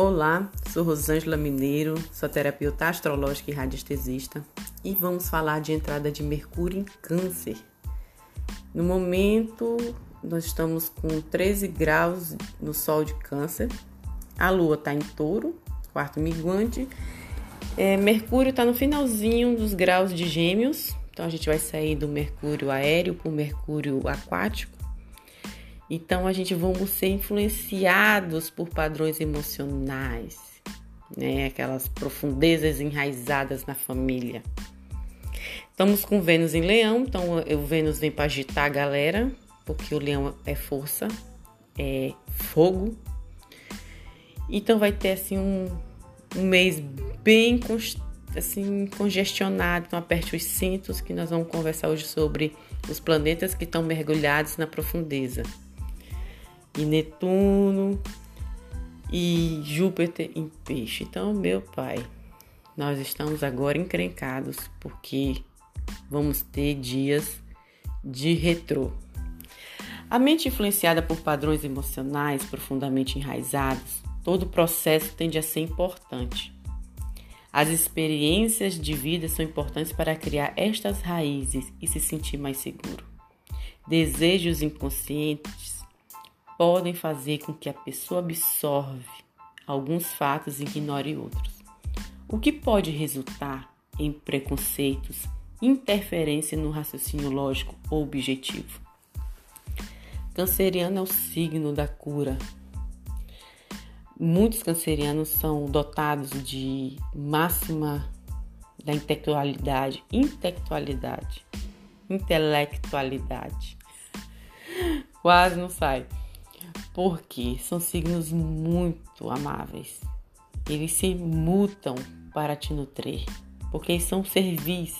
Olá, sou Rosângela Mineiro, sou terapeuta astrológica e radiestesista e vamos falar de entrada de Mercúrio em Câncer. No momento, nós estamos com 13 graus no Sol de Câncer, a Lua está em Touro, quarto minguante, é, Mercúrio está no finalzinho dos graus de Gêmeos, então a gente vai sair do Mercúrio aéreo para o Mercúrio aquático então a gente vamos ser influenciados por padrões emocionais, né? Aquelas profundezas enraizadas na família. Estamos com Vênus em Leão, então o Vênus vem para agitar a galera, porque o Leão é força, é fogo. Então vai ter assim um, um mês bem assim congestionado, então aperte os cintos que nós vamos conversar hoje sobre os planetas que estão mergulhados na profundeza e Netuno e Júpiter em peixe. Então, meu pai, nós estamos agora encrencados porque vamos ter dias de retrô. A mente influenciada por padrões emocionais profundamente enraizados, todo o processo tende a ser importante. As experiências de vida são importantes para criar estas raízes e se sentir mais seguro. Desejos inconscientes podem fazer com que a pessoa absorve alguns fatos e ignore outros, o que pode resultar em preconceitos, interferência no raciocínio lógico ou objetivo. Canceriano é o signo da cura. Muitos cancerianos são dotados de máxima da intelectualidade, intelectualidade, intelectualidade. Quase não sai porque são signos muito amáveis. Eles se mutam para te nutrir, porque eles são servis.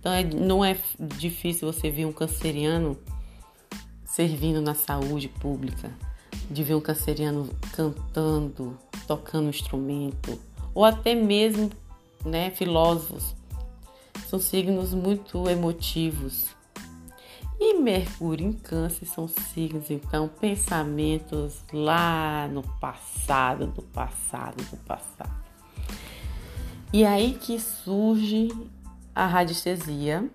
Então é, não é difícil você ver um canceriano servindo na saúde pública, de ver um canceriano cantando, tocando um instrumento, ou até mesmo né, filósofos. São signos muito emotivos, e Mercúrio em Câncer são signos, então, pensamentos lá no passado, do passado, do passado. E aí que surge a radiestesia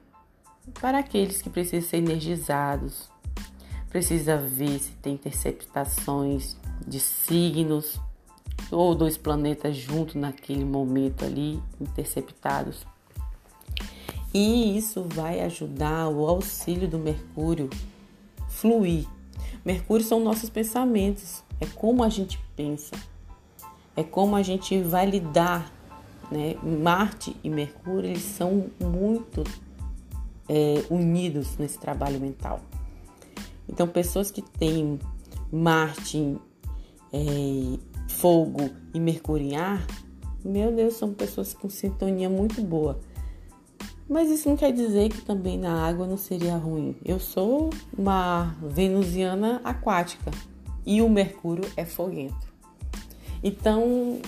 para aqueles que precisam ser energizados. Precisa ver se tem interceptações de signos ou dois planetas juntos naquele momento ali, interceptados e isso vai ajudar o auxílio do Mercúrio fluir. Mercúrio são nossos pensamentos, é como a gente pensa, é como a gente vai lidar. Né? Marte e Mercúrio eles são muito é, unidos nesse trabalho mental. Então, pessoas que têm Marte, é, fogo e Mercúrio em ar, meu Deus, são pessoas com sintonia muito boa. Mas isso não quer dizer que também na água não seria ruim. Eu sou uma venusiana aquática e o Mercúrio é foguento. Então,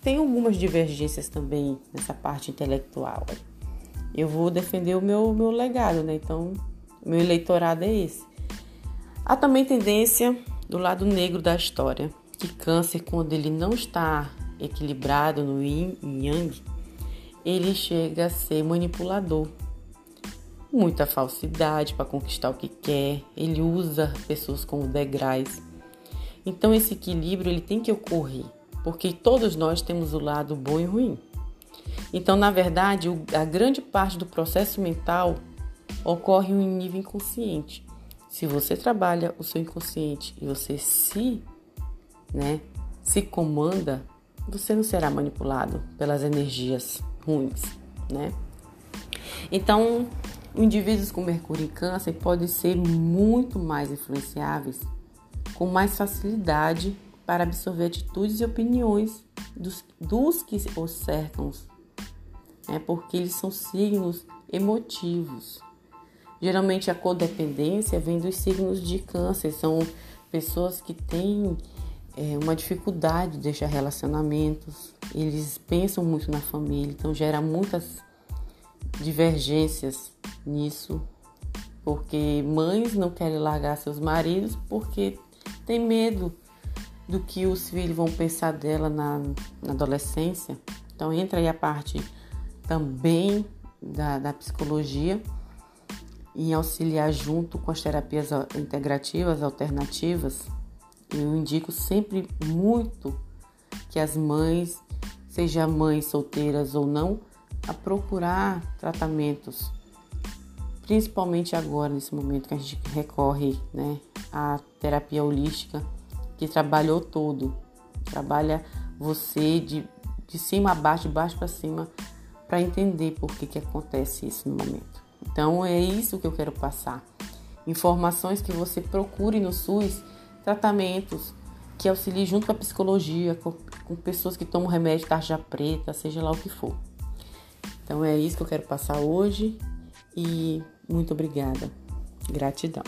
tem algumas divergências também nessa parte intelectual. Eu vou defender o meu, meu legado, né? Então, meu eleitorado é esse. Há também tendência do lado negro da história, que câncer, quando ele não está equilibrado no yin e yang, ele chega a ser manipulador. Muita falsidade para conquistar o que quer, ele usa pessoas como degraus. Então esse equilíbrio ele tem que ocorrer, porque todos nós temos o lado bom e ruim. Então, na verdade, a grande parte do processo mental ocorre em nível inconsciente. Se você trabalha o seu inconsciente e você se, né, se comanda, você não será manipulado pelas energias ruins, né? Então, indivíduos com Mercúrio em Câncer podem ser muito mais influenciáveis, com mais facilidade para absorver atitudes e opiniões dos, dos que os cercam, né? porque eles são signos emotivos. Geralmente a codependência vem dos signos de câncer, são pessoas que têm é, uma dificuldade de deixar relacionamentos, eles pensam muito na família, então gera muitas divergências nisso, porque mães não querem largar seus maridos porque tem medo do que os filhos vão pensar dela na, na adolescência. Então entra aí a parte também da, da psicologia em auxiliar junto com as terapias integrativas alternativas. Eu indico sempre muito que as mães, seja mães solteiras ou não, a procurar tratamentos, principalmente agora nesse momento que a gente recorre, né, à terapia holística que trabalhou todo, trabalha você de, de cima a baixo, de baixo para cima, para entender por que, que acontece isso no momento. Então é isso que eu quero passar. Informações que você procure no SUS, tratamentos que auxiliem junto com a psicologia, com, com pessoas que tomam remédio tarja preta, seja lá o que for. Então é isso que eu quero passar hoje e muito obrigada. Gratidão.